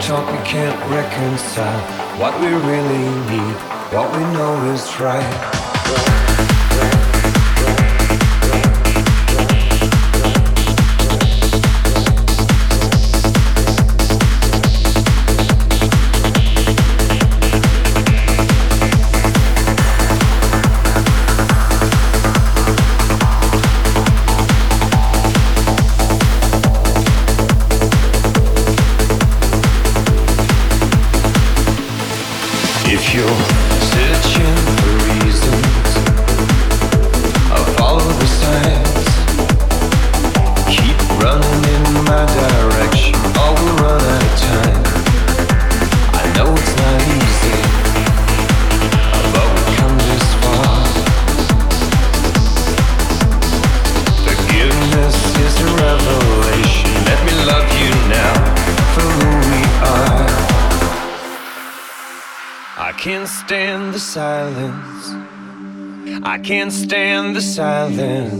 talk we can't reconcile. What we really need, what we know is right. can't stand the silence.